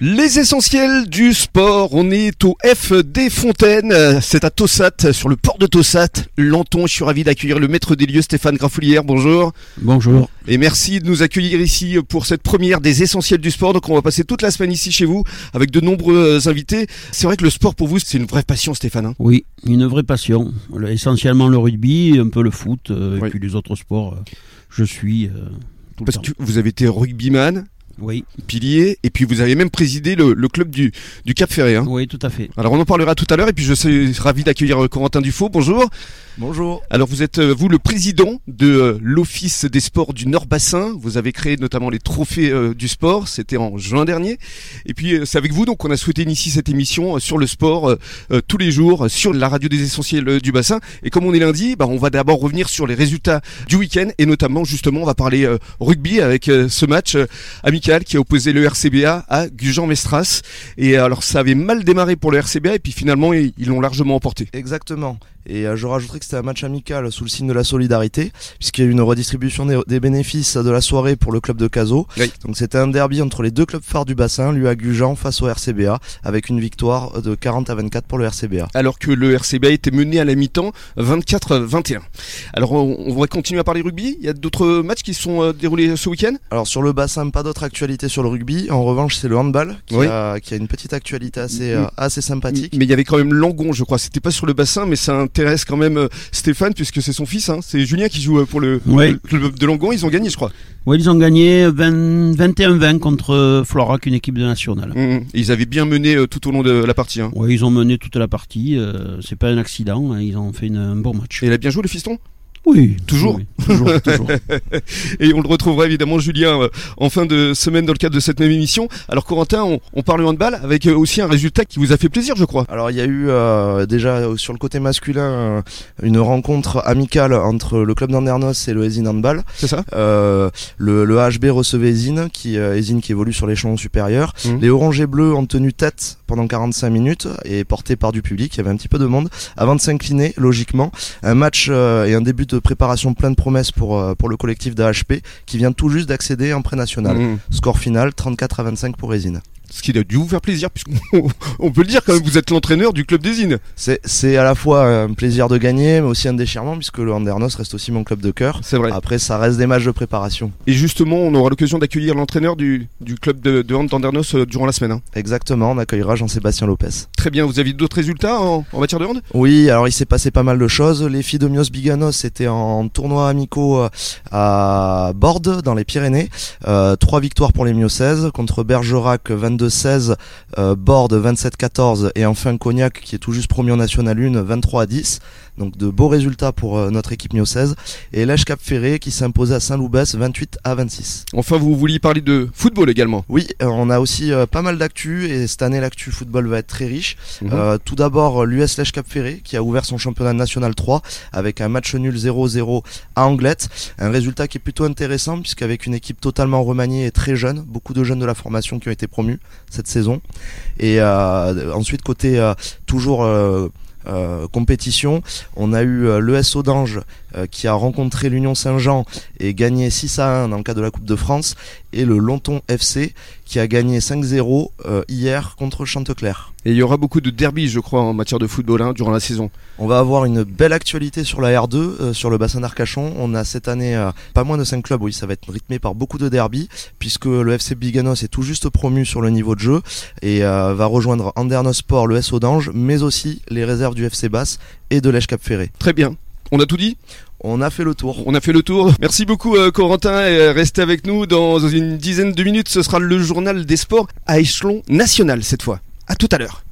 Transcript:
Les essentiels du sport, on est au F des Fontaines, c'est à Tossat, sur le port de Tossat, Lanton, je suis ravi d'accueillir le maître des lieux Stéphane Grafoulière, bonjour. Bonjour. Et merci de nous accueillir ici pour cette première des essentiels du sport, donc on va passer toute la semaine ici chez vous avec de nombreux invités. C'est vrai que le sport pour vous c'est une vraie passion Stéphane hein? Oui, une vraie passion, essentiellement le rugby, un peu le foot, euh, et puis les autres sports, euh, je suis... Euh, tout Parce le temps. que vous avez été rugbyman, Oui, pilier, et puis vous avez même présidé le, le club du, du Cap Ferré. Hein. oui, tout à fait. Alors on en parlera tout à l'heure, et puis je suis ravi d'accueillir euh, Corentin Dufaux. Bonjour. Bonjour. Alors vous êtes euh, vous le président de euh, l'Office des sports du Nord-Bassin. Vous avez créé notamment les trophées euh, du sport. C'était en juin dernier. Et puis c'est avec vous donc qu'on a souhaité initier cette émission sur le sport euh, tous les jours sur la radio des essentiels du bassin. Et comme on est lundi, bah, on va d'abord revenir sur les résultats du week-end et notamment justement on va parler euh, rugby avec ce match euh, qui a opposé le RCBA à Gujan-Mestras. Et alors ça avait mal démarré pour le RCBA et puis finalement ils l'ont largement emporté. Exactement. Et euh, je rajouterai que c'était un match amical sous le signe de la solidarité, puisqu'il y a eu une redistribution des, des bénéfices de la soirée pour le club de Cazaux. Oui. Donc c'était un derby entre les deux clubs phares du bassin, l'UA Gujan face au RCBA, avec une victoire de 40 à 24 pour le RCBA. alors que le RCBA était mené à la mi-temps 24-21. Alors on, on va continuer à parler rugby. Il y a d'autres matchs qui sont euh, déroulés ce week-end? Alors sur le bassin, pas d'autre actualité sur le rugby. En revanche, c'est le handball qui, Oui. a, qui a une petite actualité assez, Mhm. euh, assez sympathique. Mais il y avait quand même Langon, je crois. C'était pas sur le bassin, mais ça intéresse quand même euh, Stéphane puisque c'est son fils. Hein. C'est Julien qui joue euh, pour le, club de Langon. Ils ont gagné, je crois. Oui, ils ont gagné 20 21-20 contre Florac, une équipe de nationale. Mhm. Et ils avaient bien mené euh, tout au long de la partie. Hein. Oui, ils ont mené toute la partie, euh, c'est pas un accident, hein, ils ont fait une- un bon match. Et il a bien joué le fiston? Oui, Toujours oui, toujours, toujours. Et on le retrouvera évidemment Julien euh, en fin de semaine dans le cadre de cette même émission. Alors Corentin, on, on parle handball avec euh, aussi un résultat qui vous a fait plaisir, je crois. Alors il y a eu euh, déjà sur le côté masculin une rencontre amicale entre le club d'Andernos et le Ezine Handball. C'est ça Euh, le, le HB recevait Ezine, qui, euh, Ezine qui évolue sur l'échelon supérieur. Mhm. Les oranges et bleus ont tenu tête pendant 45 minutes et porté par du public. Il y avait un petit peu de monde avant de s'incliner, logiquement. Un match euh, et un début de préparation plein de promesses pour, euh, pour le collectif d'AHP qui vient tout juste d'accéder en pré-national. Mhm. Score final 34 à 25 pour Ezine. Ce qui a dû vous faire plaisir, puisqu'on on peut le dire quand même, vous êtes l'entraîneur du club des Innes. C'est c'est à la fois un plaisir de gagner, mais aussi un déchirement, puisque le Andernos reste aussi mon club de cœur. C'est vrai. Après, ça reste des matchs de préparation. Et justement, on aura l'occasion d'accueillir l'entraîneur du, du club de, de hand d'Andernos euh, durant la semaine. hein. Exactement, on accueillera Jean-Sébastien Lopez. Très bien, vous avez d'autres résultats en, en matière de hand? Oui, alors il s'est passé pas mal de choses. Les filles de Mios Biganos étaient en tournoi amicaux euh, à Bordes, dans les Pyrénées. Euh, trois victoires pour les Miosaises, contre Bergerac 22-16, euh, Bordes 27-14, et enfin Cognac, qui est tout juste promu en National 1, 23 à 10. Donc de beaux résultats pour euh, notre équipe Miosaise. Et l'Èche Cap Ferré, qui s'imposait à Saint-Loubès 28 à 26. Enfin, vous vouliez parler de football également. Oui, euh, on a aussi euh, pas mal d'actu et cette année l'actu football va être très riche. Mhm. Euh, tout d'abord l'US Lèche Cap Ferré qui a ouvert son championnat national 3 avec un match nul 0-0 à Anglette. Un résultat qui est plutôt intéressant puisqu'avec une équipe totalement remaniée et très jeune, beaucoup de jeunes de la formation qui ont été promus cette saison. Et euh, ensuite côté euh, toujours euh, compétition, on a eu euh, l'ES Audange euh, qui a rencontré l'Union Saint-Jean et gagné 6 à 1 dans le cadre de la Coupe de France et le Lonton FC qui a gagné 5-0 euh, hier contre Chanteclair. Et il y aura beaucoup de derbies, je crois, en matière de football hein, durant la saison. On va avoir une belle actualité sur la R2, euh, sur le bassin d'Arcachon. On a cette année euh, pas moins de 5 clubs, oui, ça va être rythmé par beaucoup de derbies, puisque le FC Biganos est tout juste promu sur le niveau de jeu et euh, va rejoindre Andernos Sport, le S Audange, mais aussi les réserves du FC Basse et de l'Èche Cap Ferré. Très bien. On a tout dit? On a fait le tour. On a fait le tour. Merci beaucoup euh, Corentin et euh, restez avec nous dans une dizaine de minutes. Ce sera le journal des sports à échelon national cette fois. À tout à l'heure.